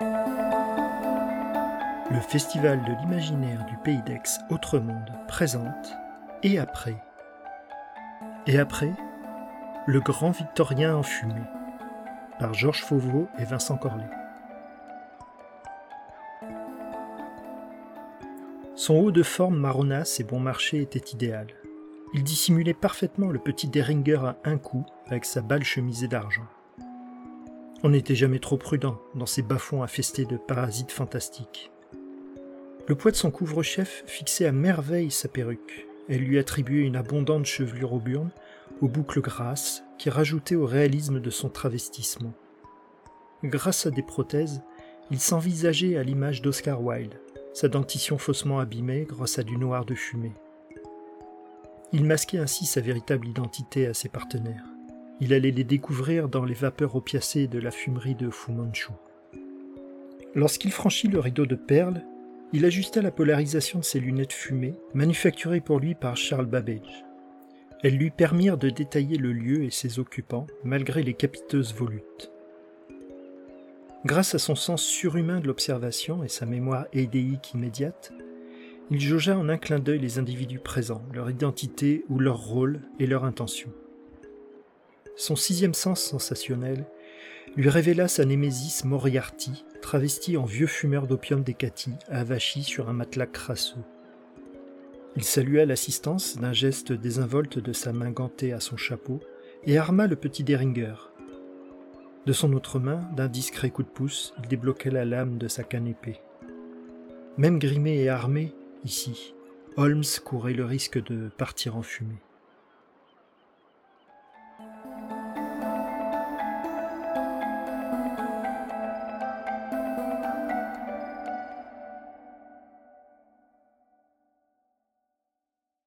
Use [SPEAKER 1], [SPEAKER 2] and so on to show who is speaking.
[SPEAKER 1] Le Festival de l'imaginaire du Pays d'Aix Autre Monde présente Et après Et après Le grand Victorien enfumé par Georges Fauveau et Vincent Corlet. Son haut de forme marronasse et bon marché était idéal. Il dissimulait parfaitement le petit Deringer à un coup avec sa balle chemisée d'argent. On n'était jamais trop prudent dans ces bas-fonds infestés de parasites fantastiques. Le poids de son couvre-chef fixait à merveille sa perruque. Elle lui attribuait une abondante chevelure auburne aux boucles grasses qui rajoutaient au réalisme de son travestissement. Grâce à des prothèses, il s'envisageait à l'image d'Oscar Wilde, sa dentition faussement abîmée grâce à du noir de fumée. Il masquait ainsi sa véritable identité à ses partenaires. Il allait les découvrir dans les vapeurs opiacées de la fumerie de Fu Manchu. Lorsqu'il franchit le rideau de perles, il ajusta la polarisation de ses lunettes fumées, manufacturées pour lui par Charles Babbage. Elles lui permirent de détailler le lieu et ses occupants, malgré les capiteuses volutes. Grâce à son sens surhumain de l'observation et sa mémoire édéique immédiate, il jaugea en un clin d'œil les individus présents, leur identité ou leur rôle et leur intention. Son sixième sens sensationnel lui révéla sa némésis Moriarty, travesti en vieux fumeur d'opium d'Ekati, avachi sur un matelas crasseux. Il salua l'assistance d'un geste désinvolte de sa main gantée à son chapeau et arma le petit Deringer. De son autre main, d'un discret coup de pouce, il débloqua la lame de sa canne épée. Même grimé et armé, ici, Holmes courait le risque de partir en fumée.